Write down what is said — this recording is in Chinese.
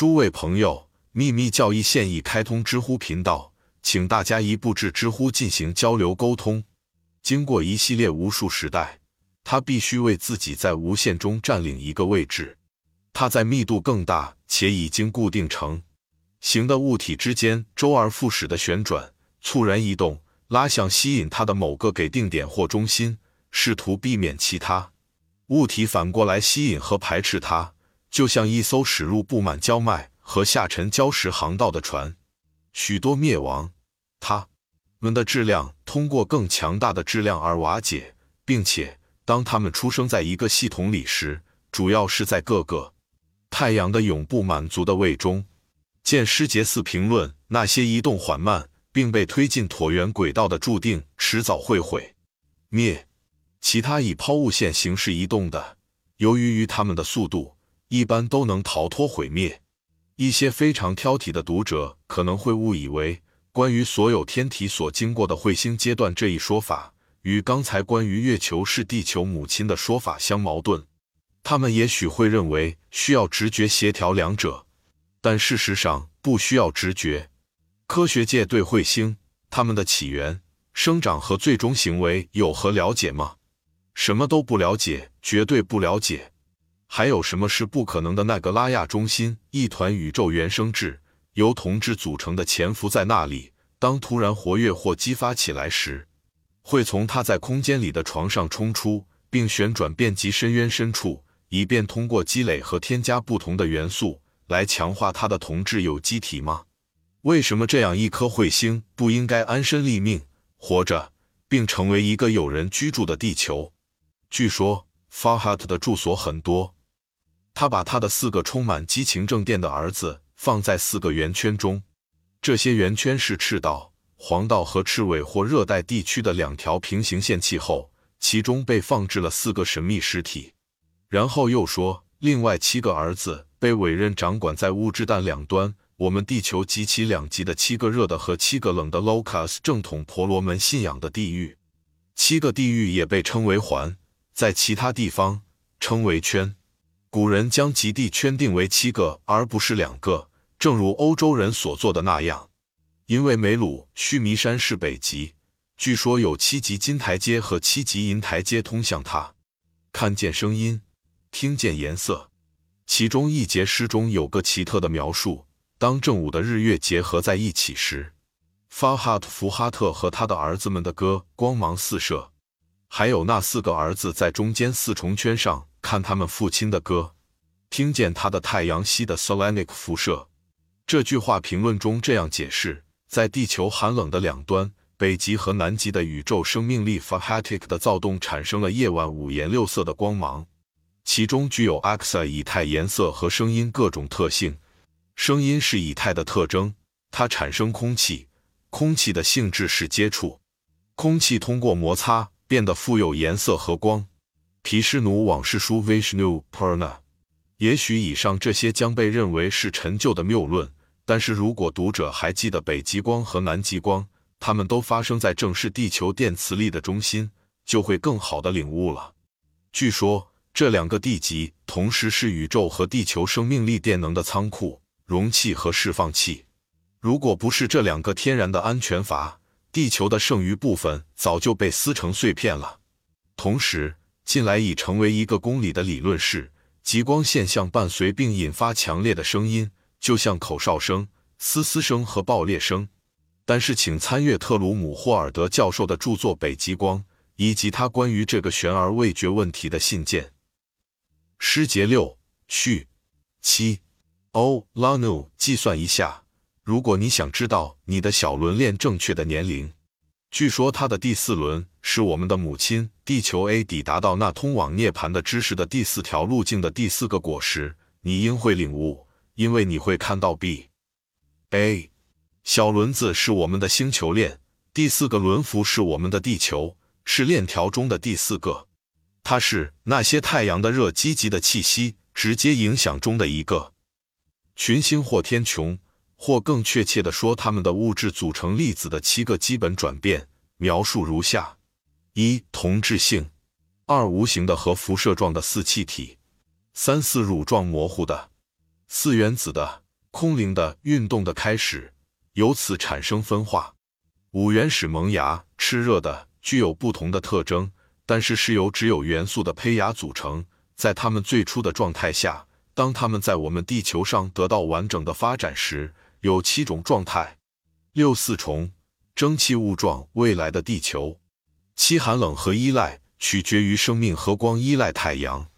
诸位朋友，秘密教义现已开通知乎频道，请大家一步至知乎进行交流沟通。经过一系列无数时代，它必须为自己在无限中占领一个位置。它在密度更大且已经固定成型的物体之间周而复始的旋转、猝然移动，拉向吸引它的某个给定点或中心，试图避免其他物体反过来吸引和排斥它。就像一艘驶入布满焦麦和下沉礁石航道的船，许多灭亡，它们的质量通过更强大的质量而瓦解，并且当它们出生在一个系统里时，主要是在各个太阳的永不满足的位中。见施杰斯评论：那些移动缓慢并被推进椭圆轨道的，注定迟早会毁灭；其他以抛物线形式移动的，由于于它们的速度。一般都能逃脱毁灭。一些非常挑剔的读者可能会误以为，关于所有天体所经过的彗星阶段这一说法，与刚才关于月球是地球母亲的说法相矛盾。他们也许会认为需要直觉协调两者，但事实上不需要直觉。科学界对彗星、它们的起源、生长和最终行为有何了解吗？什么都不了解，绝对不了解。还有什么是不可能的？那个拉亚中心，一团宇宙原生质由同质组成的，潜伏在那里。当突然活跃或激发起来时，会从它在空间里的床上冲出，并旋转遍及深渊深处，以便通过积累和添加不同的元素来强化它的同质有机体吗？为什么这样一颗彗星不应该安身立命，活着，并成为一个有人居住的地球？据说 Farhat 的住所很多。他把他的四个充满激情正电的儿子放在四个圆圈中，这些圆圈是赤道、黄道和赤尾或热带地区的两条平行线气候，其中被放置了四个神秘实体。然后又说，另外七个儿子被委任掌管在物质弹两端，我们地球及其两极的七个热的和七个冷的 Locus 正统婆罗门信仰的地狱。七个地狱也被称为环，在其他地方称为圈。古人将极地圈定为七个，而不是两个，正如欧洲人所做的那样。因为梅鲁须弥山是北极，据说有七级金台阶和七级银台阶通向它。看见声音，听见颜色。其中一节诗中有个奇特的描述：当正午的日月结合在一起时，法哈特福哈特和他的儿子们的歌光芒四射。还有那四个儿子在中间四重圈上。看他们父亲的歌，听见他的太阳系的 Selenic 辐射。这句话评论中这样解释：在地球寒冷的两端，北极和南极的宇宙生命力 f a h a t i c 的躁动产生了夜晚五颜六色的光芒，其中具有 Axa 以太颜色和声音各种特性。声音是以太的特征，它产生空气，空气的性质是接触，空气通过摩擦变得富有颜色和光。毗湿奴往事书 Vishnu Purna，也许以上这些将被认为是陈旧的谬论，但是如果读者还记得北极光和南极光，它们都发生在正是地球电磁力的中心，就会更好的领悟了。据说这两个地极同时是宇宙和地球生命力电能的仓库、容器和释放器。如果不是这两个天然的安全阀，地球的剩余部分早就被撕成碎片了。同时。近来已成为一个公理的理论是，极光现象伴随并引发强烈的声音，就像口哨声、嘶嘶声和爆裂声。但是，请参阅特鲁姆霍尔德教授的著作《北极光》，以及他关于这个悬而未决问题的信件。诗节六序七。哦，拉努，计算一下，如果你想知道你的小轮链正确的年龄。据说它的第四轮是我们的母亲地球 A 抵达到那通往涅槃的知识的第四条路径的第四个果实，你应会领悟，因为你会看到 B A 小轮子是我们的星球链，第四个轮辐是我们的地球，是链条中的第四个，它是那些太阳的热积极的气息直接影响中的一个。群星或天穹。或更确切地说，它们的物质组成粒子的七个基本转变描述如下：一、同质性；二、无形的和辐射状的四气体；三、四乳状模糊的；四原子的；空灵的运动的开始，由此产生分化。五原始萌芽炽热的，具有不同的特征，但是是由只有元素的胚芽组成。在它们最初的状态下，当它们在我们地球上得到完整的发展时，有七种状态。六四重蒸汽雾状未来的地球，七寒冷和依赖取决于生命和光依赖太阳。